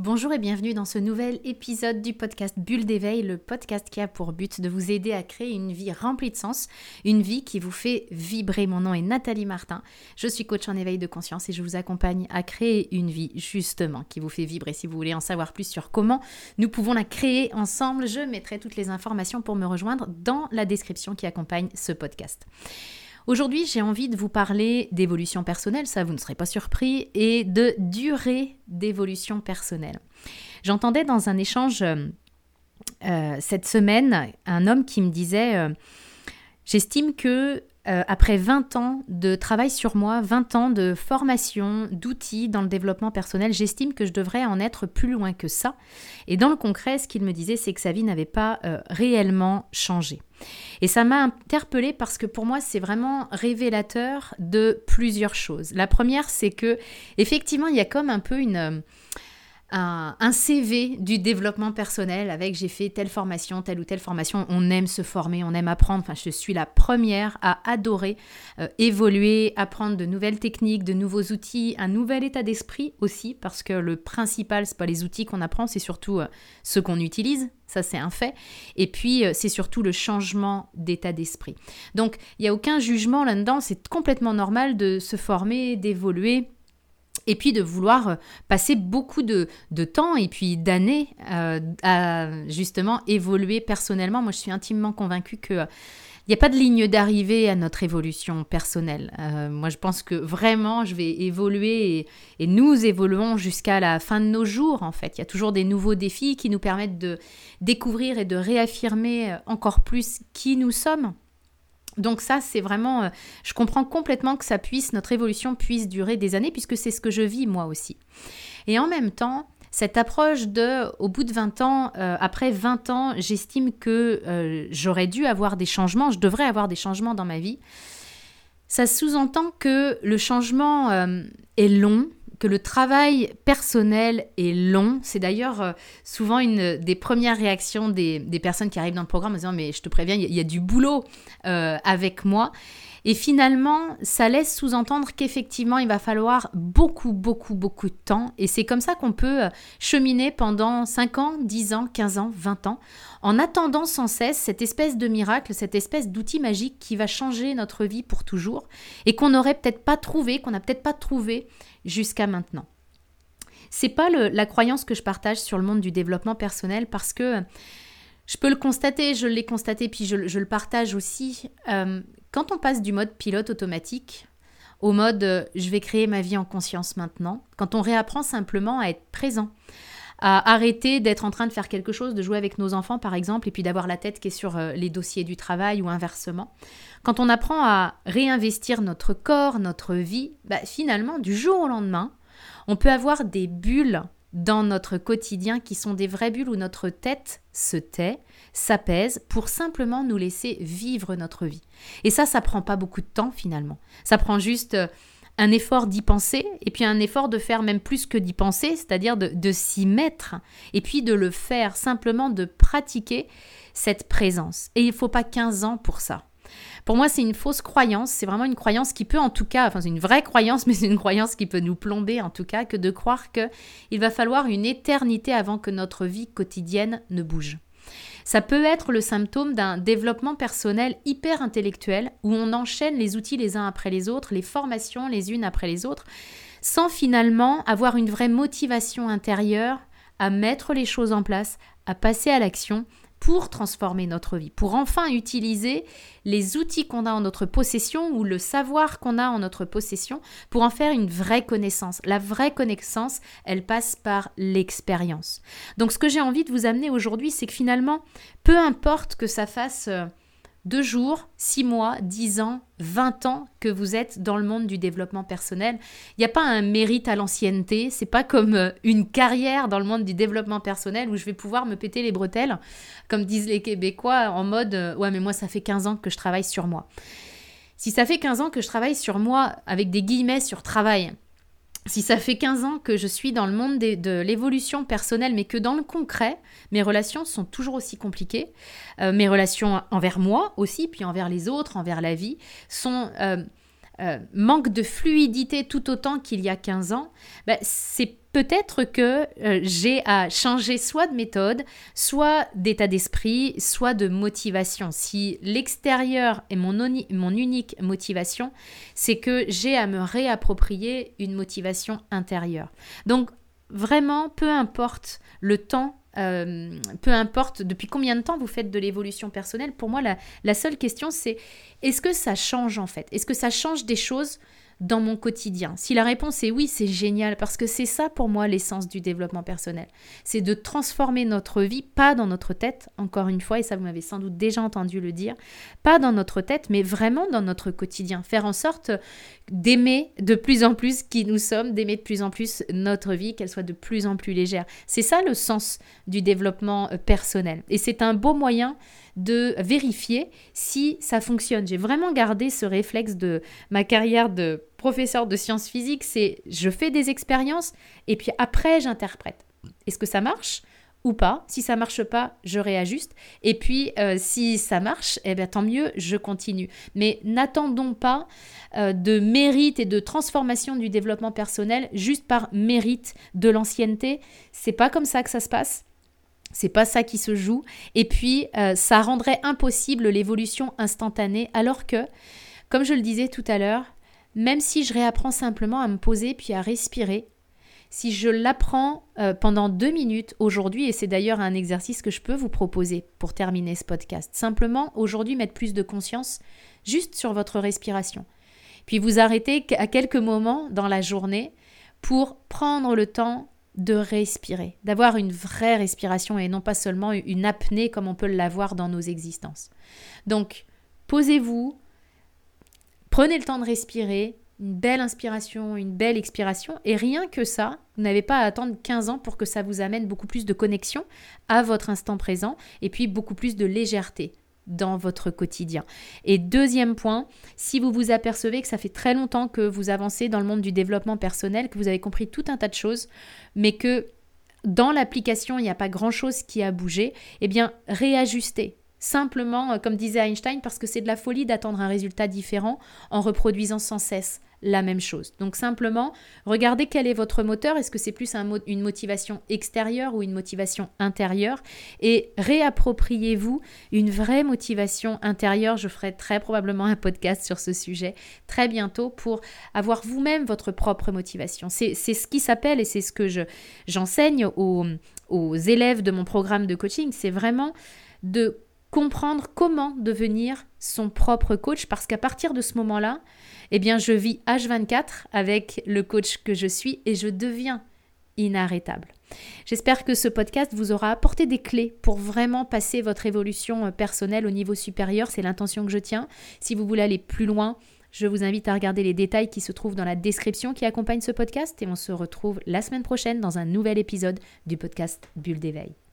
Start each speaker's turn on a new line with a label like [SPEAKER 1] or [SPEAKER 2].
[SPEAKER 1] Bonjour et bienvenue dans ce nouvel épisode du podcast Bulle d'éveil, le podcast qui a pour but de vous aider à créer une vie remplie de sens, une vie qui vous fait vibrer. Mon nom est Nathalie Martin, je suis coach en éveil de conscience et je vous accompagne à créer une vie justement qui vous fait vibrer. Si vous voulez en savoir plus sur comment nous pouvons la créer ensemble, je mettrai toutes les informations pour me rejoindre dans la description qui accompagne ce podcast. Aujourd'hui, j'ai envie de vous parler d'évolution personnelle, ça vous ne serez pas surpris, et de durée d'évolution personnelle. J'entendais dans un échange euh, cette semaine un homme qui me disait, euh, j'estime que euh, après 20 ans de travail sur moi, 20 ans de formation, d'outils dans le développement personnel, j'estime que je devrais en être plus loin que ça. Et dans le concret, ce qu'il me disait, c'est que sa vie n'avait pas euh, réellement changé. Et ça m'a interpellée parce que pour moi, c'est vraiment révélateur de plusieurs choses. La première, c'est que effectivement, il y a comme un peu une un, CV du développement personnel avec j'ai fait telle formation, telle ou telle formation. On aime se former, on aime apprendre. Enfin, je suis la première à adorer euh, évoluer, apprendre de nouvelles techniques, de nouveaux outils, un nouvel état d'esprit aussi, parce que le principal, c'est pas les outils qu'on apprend, c'est surtout euh, ce qu'on utilise. Ça, c'est un fait. Et puis, euh, c'est surtout le changement d'état d'esprit. Donc, il n'y a aucun jugement là-dedans. C'est complètement normal de se former, d'évoluer et puis de vouloir euh, passer beaucoup de, temps et puis d'années euh, à justement évoluer personnellement. Moi, je suis intimement convaincue que il n'y a pas de ligne d'arrivée à notre évolution personnelle. Euh, moi, je pense que vraiment, je vais évoluer et nous évoluons jusqu'à la fin de nos jours, en fait. Il y a toujours des nouveaux défis qui nous permettent de découvrir et de réaffirmer encore plus qui nous sommes. Donc ça, c'est vraiment, euh, je comprends complètement que ça puisse, notre évolution puisse durer des années, puisque c'est ce que je vis moi aussi. Et en même temps, cette approche de, au bout de 20 ans, euh, après 20 ans, j'estime que euh, j'aurais dû avoir des changements, je devrais avoir des changements dans ma vie. Ça sous-entend que le changement est long, que le travail personnel est long. C'est d'ailleurs euh, souvent une des premières réactions des, personnes qui arrivent dans le programme en disant mais je te préviens, il y, a du boulot euh, avec moi. Et finalement, ça laisse sous-entendre qu'effectivement, il va falloir beaucoup, beaucoup, beaucoup de temps. Et c'est comme ça qu'on peut euh, cheminer pendant 5 ans, 10 ans, 15 ans, 20 ans, en attendant sans cesse cette espèce de miracle, cette espèce d'outil magique qui va changer notre vie pour toujours et qu'on n'aurait peut-être pas trouvé, qu'on n'a peut-être pas trouvé jusqu'à maintenant. C'est pas la croyance que je partage sur le monde du développement personnel parce que je peux le constater, je l'ai constaté, puis je, le partage aussi. Euh, quand on passe du mode pilote automatique au mode euh, je vais créer ma vie en conscience maintenant, quand on réapprend simplement à être présent, à arrêter d'être en train de faire quelque chose, de jouer avec nos enfants par exemple, et puis d'avoir la tête qui est sur euh, les dossiers du travail ou inversement. Quand on apprend à réinvestir notre corps, notre vie, bah, finalement, du jour au lendemain, on peut avoir des bulles dans notre quotidien qui sont des vraies bulles où notre tête se tait, s'apaise pour simplement nous laisser vivre notre vie. Et ça, ça prend pas beaucoup de temps finalement. Ça prend juste euh, un effort d'y penser et puis un effort de faire même plus que d'y penser, c'est-à-dire de, de s'y mettre et puis de le faire, simplement de pratiquer cette présence. Et il ne faut pas 15 ans pour ça. Pour moi, c'est une fausse croyance. C'est vraiment une croyance qui peut, en tout cas, enfin, c'est une vraie croyance, mais c'est une croyance qui peut nous plomber, en tout cas, que de croire qu'il va falloir une éternité avant que notre vie quotidienne ne bouge. Ça peut être le symptôme d'un développement personnel hyper intellectuel où on enchaîne les outils les uns après les autres, les formations les unes après les autres, sans finalement avoir une vraie motivation intérieure à mettre les choses en place, à passer à l'action pour transformer notre vie, pour enfin utiliser les outils qu'on a en notre possession ou le savoir qu'on a en notre possession pour en faire une vraie connaissance. La vraie connaissance, elle passe par l'expérience. Donc ce que j'ai envie de vous amener aujourd'hui, c'est que finalement, peu importe que ça fasse... Euh, deux jours, six mois, dix ans, vingt ans que vous êtes dans le monde du développement personnel. Il n'y a pas un mérite à l'ancienneté, c'est pas comme euh, une carrière dans le monde du développement personnel où je vais pouvoir me péter les bretelles, comme disent les Québécois, en mode euh, ouais mais moi ça fait 15 ans que je travaille sur moi. Si ça fait 15 ans que je travaille sur moi, avec des guillemets sur travail, si ça fait 15 ans que je suis dans le monde de, l'évolution personnelle, mais que dans le concret, mes relations sont toujours aussi compliquées, euh, mes relations envers moi aussi, puis envers les autres, envers la vie, sont euh, euh, manque de fluidité tout autant qu'il y a 15 ans, bah, c'est peut-être que euh, j'ai à changer soit de méthode, soit d'état d'esprit, soit de motivation. Si l'extérieur est mon unique motivation, c'est que j'ai à me réapproprier une motivation intérieure. Donc vraiment, peu importe le temps euh, peu importe depuis combien de temps vous faites de l'évolution personnelle, pour moi, la, la seule question, c'est est-ce que ça change en fait? Est-ce que ça change des choses dans mon quotidien Si la réponse est oui, c'est génial parce que c'est ça pour moi l'essence du développement personnel. C'est de transformer notre vie, pas dans notre tête, encore une fois, et ça vous m'avez sans doute déjà entendu le dire, pas dans notre tête, mais vraiment dans notre quotidien. Faire en sorte d'aimer de plus en plus qui nous sommes, d'aimer de plus en plus notre vie, qu'elle soit de plus en plus légère. C'est ça le sens du développement euh, personnel. Et c'est un beau moyen de vérifier si ça fonctionne. J'ai vraiment gardé ce réflexe de ma carrière de professeur de sciences physiques, c'est je fais des expériences et puis après j'interprète. Est-ce que ça marche ou pas? Si ça marche pas, je réajuste. Et puis euh, si ça marche, eh bien tant mieux, je continue. Mais n'attendons pas euh, de mérite et de transformation du développement personnel juste par mérite de l'ancienneté. C'est pas comme ça que ça se passe. C'est pas ça qui se joue. Et puis, euh, ça rendrait impossible l'évolution instantanée, alors que, comme je le disais tout à l'heure, même si je réapprends simplement à me poser puis à respirer, si je l'apprends euh, pendant deux minutes aujourd'hui, et c'est d'ailleurs un exercice que je peux vous proposer pour terminer ce podcast, simplement aujourd'hui mettre plus de conscience juste sur votre respiration. Puis vous arrêtez à quelques moments dans la journée pour prendre le temps de respirer, d'avoir une vraie respiration et non pas seulement une apnée comme on peut l'avoir dans nos existences. Donc, posez-vous, prenez le temps de respirer, une belle inspiration, une belle expiration, et rien que ça, vous n'avez pas à attendre 15 ans pour que ça vous amène beaucoup plus de connexion à votre instant présent et puis beaucoup plus de légèreté dans votre quotidien. Et deuxième point, si vous vous apercevez que ça fait très longtemps que vous avancez dans le monde du développement personnel, que vous avez compris tout un tas de choses, mais que dans l'application, il n'y a pas grand-chose qui a bougé, eh bien, réajustez. Simplement, euh, comme disait Einstein, parce que c'est de la folie d'attendre un résultat différent en reproduisant sans cesse la même chose. Donc simplement, regardez quel est votre moteur. Est-ce que c'est plus une motivation extérieure ou une motivation intérieure? Et réappropriez-vous une vraie motivation intérieure. Je ferai très probablement un podcast sur ce sujet très bientôt pour avoir vous-même votre propre motivation. C'est ce qui s'appelle, et c'est ce que j'enseigne aux, aux élèves de mon programme de coaching, c'est vraiment de comprendre comment devenir son propre coach parce qu'à partir de ce moment-là, eh bien, je vis H24 avec le coach que je suis et je deviens inarrêtable. J'espère que ce podcast vous aura apporté des clés pour vraiment passer votre évolution euh, personnelle au niveau supérieur. C'est l'intention que je tiens. Si vous voulez aller plus loin, je vous invite à regarder les détails qui se trouvent dans la description qui accompagne ce podcast et on se retrouve la semaine prochaine dans un nouvel épisode du podcast Bulle d'éveil.